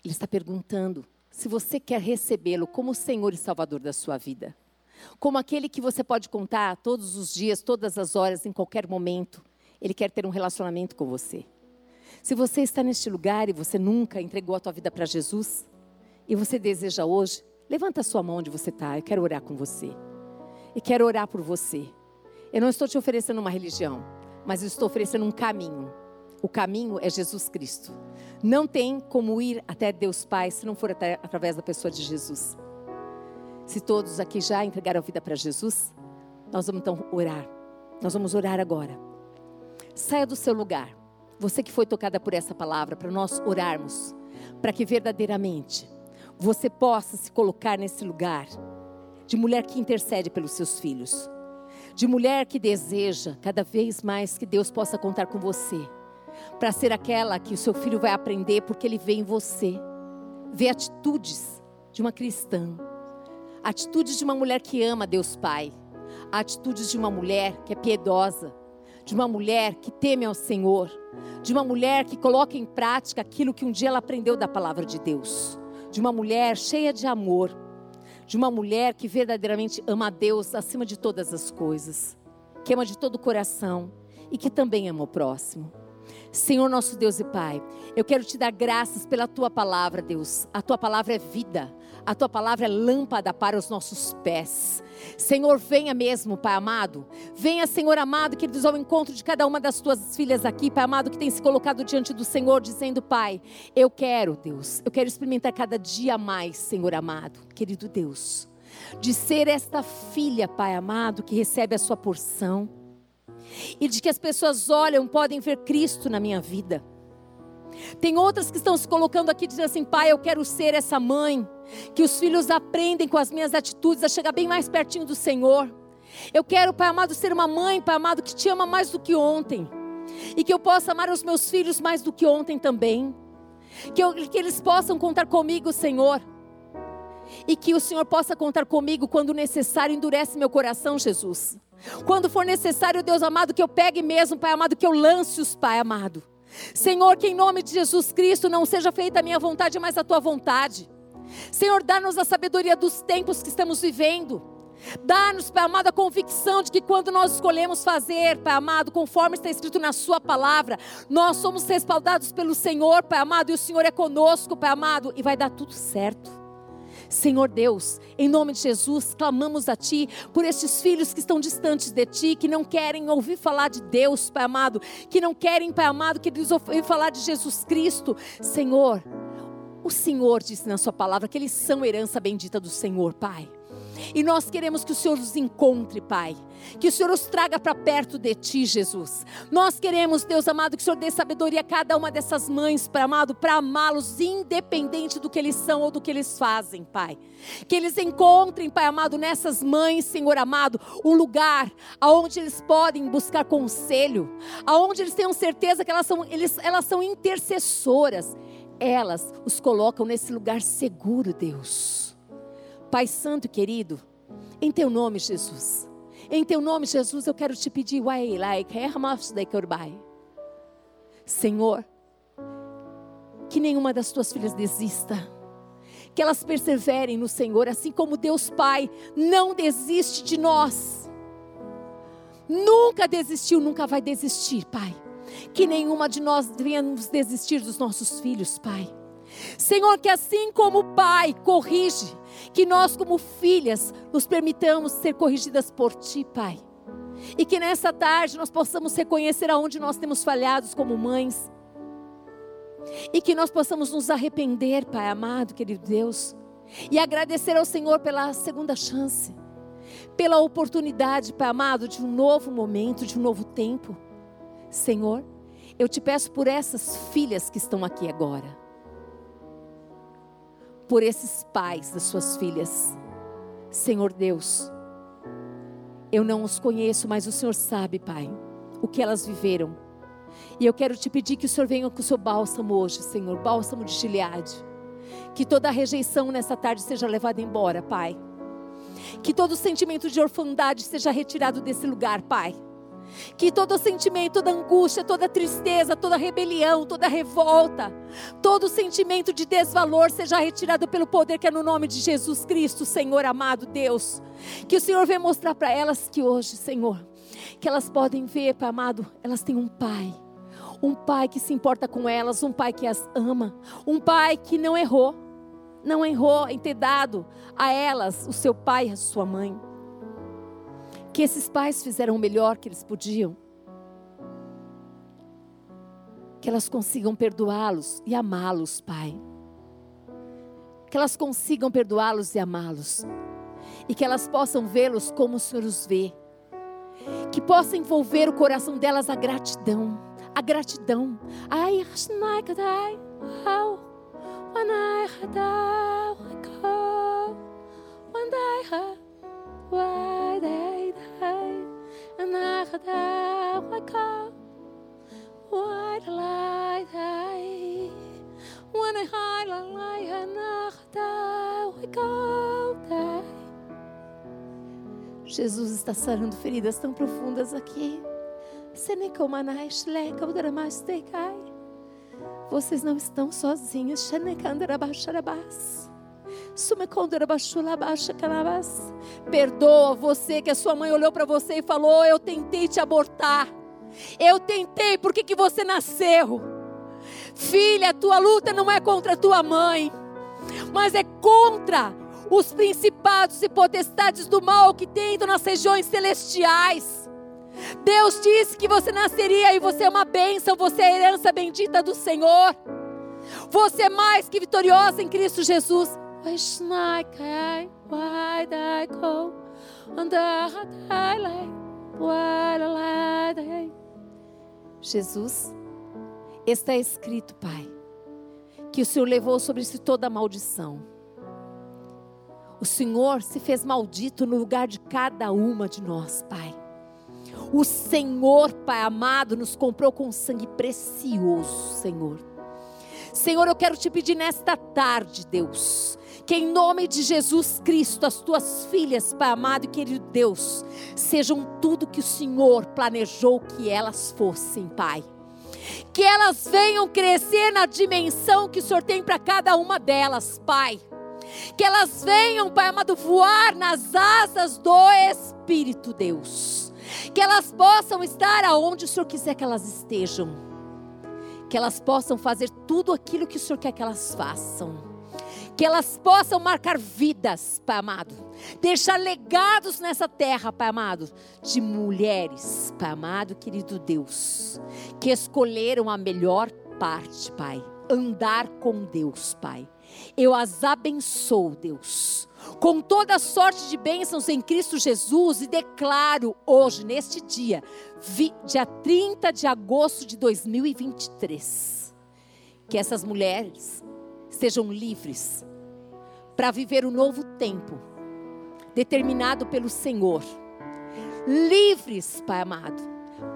ele está perguntando se você quer recebê-lo como Senhor e Salvador da sua vida. Como aquele que você pode contar todos os dias, todas as horas, em qualquer momento. Ele quer ter um relacionamento com você. Se você está neste lugar e você nunca entregou a tua vida para Jesus, e você deseja hoje, levanta a sua mão onde você está, eu quero orar com você e quero orar por você. Eu não estou te oferecendo uma religião, mas eu estou oferecendo um caminho. O caminho é Jesus Cristo. Não tem como ir até Deus Pai se não for até, através da pessoa de Jesus. Se todos aqui já entregaram a vida para Jesus, nós vamos então orar. Nós vamos orar agora. Saia do seu lugar. Você que foi tocada por essa palavra, para nós orarmos, para que verdadeiramente você possa se colocar nesse lugar de mulher que intercede pelos seus filhos, de mulher que deseja cada vez mais que Deus possa contar com você, para ser aquela que o seu filho vai aprender porque ele vê em você. ver atitudes de uma cristã, atitudes de uma mulher que ama Deus Pai, atitudes de uma mulher que é piedosa, de uma mulher que teme ao Senhor, de uma mulher que coloca em prática aquilo que um dia ela aprendeu da palavra de Deus, de uma mulher cheia de amor, de uma mulher que verdadeiramente ama a Deus acima de todas as coisas, que ama de todo o coração e que também ama o próximo. Senhor nosso Deus e Pai, eu quero te dar graças pela tua palavra, Deus. A tua palavra é vida, a tua palavra é lâmpada para os nossos pés. Senhor, venha mesmo, Pai amado. Venha, Senhor amado, que diz ao encontro de cada uma das tuas filhas aqui, Pai amado, que tem se colocado diante do Senhor, dizendo, Pai, eu quero, Deus, eu quero experimentar cada dia mais, Senhor amado, querido Deus, de ser esta filha, Pai amado, que recebe a sua porção e de que as pessoas olham, podem ver Cristo na minha vida. Tem outras que estão se colocando aqui dizendo assim: Pai, eu quero ser essa mãe, que os filhos aprendem com as minhas atitudes a chegar bem mais pertinho do Senhor. Eu quero, Pai amado, ser uma mãe, Pai amado, que te ama mais do que ontem, e que eu possa amar os meus filhos mais do que ontem também. Que, eu, que eles possam contar comigo, Senhor. E que o Senhor possa contar comigo quando necessário, endurece meu coração, Jesus. Quando for necessário, Deus amado, que eu pegue mesmo, Pai amado, que eu lance os, Pai amado. Senhor, que em nome de Jesus Cristo não seja feita a minha vontade, mas a tua vontade. Senhor, dá-nos a sabedoria dos tempos que estamos vivendo. Dá-nos, Pai amado, a convicção de que quando nós escolhemos fazer, Pai amado, conforme está escrito na Sua palavra, nós somos respaldados pelo Senhor, Pai amado, e o Senhor é conosco, Pai amado, e vai dar tudo certo. Senhor Deus, em nome de Jesus, clamamos a Ti por estes filhos que estão distantes de Ti, que não querem ouvir falar de Deus, Pai amado, que não querem, Pai amado, que eles ouvir falar de Jesus Cristo. Senhor, o Senhor disse na Sua palavra que eles são herança bendita do Senhor, Pai. E nós queremos que o Senhor os encontre, Pai. Que o Senhor os traga para perto de Ti, Jesus. Nós queremos, Deus amado, que o Senhor dê sabedoria a cada uma dessas mães, Pai amado, para amá-los, independente do que eles são ou do que eles fazem, Pai. Que eles encontrem, Pai amado, nessas mães, Senhor amado, um lugar aonde eles podem buscar conselho, aonde eles tenham certeza que elas são, eles, elas são intercessoras. Elas os colocam nesse lugar seguro, Deus. Pai Santo querido, em teu nome, Jesus. Em teu nome, Jesus, eu quero te pedir, Senhor, que nenhuma das tuas filhas desista. Que elas perseverem no Senhor, assim como Deus Pai não desiste de nós. Nunca desistiu, nunca vai desistir, Pai. Que nenhuma de nós venhamos desistir dos nossos filhos, Pai. Senhor, que assim como o Pai corrige, que nós, como filhas, nos permitamos ser corrigidas por Ti, Pai. E que nessa tarde nós possamos reconhecer aonde nós temos falhados como mães. E que nós possamos nos arrepender, Pai amado, querido Deus. E agradecer ao Senhor pela segunda chance. Pela oportunidade, Pai amado, de um novo momento, de um novo tempo. Senhor, eu te peço por essas filhas que estão aqui agora por esses pais das suas filhas. Senhor Deus, eu não os conheço, mas o Senhor sabe, Pai, o que elas viveram. E eu quero te pedir que o Senhor venha com o seu bálsamo hoje, Senhor, bálsamo de Gileade. Que toda rejeição nessa tarde seja levada embora, Pai. Que todo sentimento de orfandade seja retirado desse lugar, Pai. Que todo sentimento, toda angústia, toda tristeza, toda rebelião, toda revolta, todo sentimento de desvalor seja retirado pelo poder que é no nome de Jesus Cristo, Senhor amado Deus. Que o Senhor venha mostrar para elas que hoje, Senhor, que elas podem ver, Pai amado, elas têm um Pai. Um Pai que se importa com elas, um Pai que as ama, um Pai que não errou, não errou em ter dado a elas o seu pai e a sua mãe que esses pais fizeram o melhor que eles podiam. Que elas consigam perdoá-los e amá-los, Pai. Que elas consigam perdoá-los e amá-los. E que elas possam vê-los como o Senhor os vê. Que possa envolver o coração delas a gratidão. A gratidão. Ai, ai, ai, Why? Jesus está sarando feridas tão profundas aqui. Vocês não estão sozinhos. Shenekandarabasharabas. Perdoa você que a sua mãe olhou para você e falou: Eu tentei te abortar. Eu tentei, por que, que você nasceu? Filha, tua luta não é contra tua mãe, mas é contra os principados e potestades do mal que tentam nas regiões celestiais. Deus disse que você nasceria e você é uma bênção, você é a herança bendita do Senhor. Você é mais que vitoriosa em Cristo Jesus. Jesus, está escrito, Pai, que o Senhor levou sobre si toda a maldição. O Senhor se fez maldito no lugar de cada uma de nós, Pai. O Senhor, Pai amado, nos comprou com sangue precioso, Senhor. Senhor, eu quero te pedir nesta tarde, Deus, que em nome de Jesus Cristo, as tuas filhas, Pai amado e querido Deus, sejam tudo que o Senhor planejou que elas fossem, Pai. Que elas venham crescer na dimensão que o Senhor tem para cada uma delas, Pai. Que elas venham, Pai amado, voar nas asas do Espírito, Deus. Que elas possam estar aonde o Senhor quiser que elas estejam que elas possam fazer tudo aquilo que o Senhor quer que elas façam. Que elas possam marcar vidas, Pai amado. Deixar legados nessa terra, Pai amado, de mulheres, Pai amado, querido Deus, que escolheram a melhor parte, Pai. Andar com Deus, Pai. Eu as abençoo, Deus com toda sorte de bênçãos em Cristo Jesus e declaro hoje, neste dia, dia 30 de agosto de 2023, que essas mulheres sejam livres para viver o um novo tempo determinado pelo Senhor. Livres, Pai amado,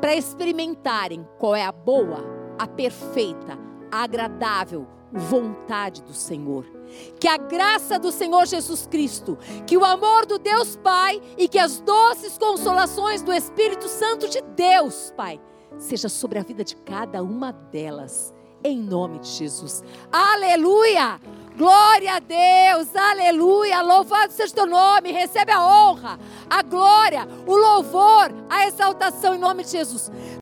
para experimentarem qual é a boa, a perfeita, a agradável vontade do Senhor que a graça do Senhor Jesus Cristo, que o amor do Deus Pai e que as doces consolações do Espírito Santo de Deus, Pai, seja sobre a vida de cada uma delas, em nome de Jesus. Aleluia! Glória a Deus, aleluia, louvado seja o teu nome, recebe a honra, a glória, o louvor, a exaltação em nome de Jesus.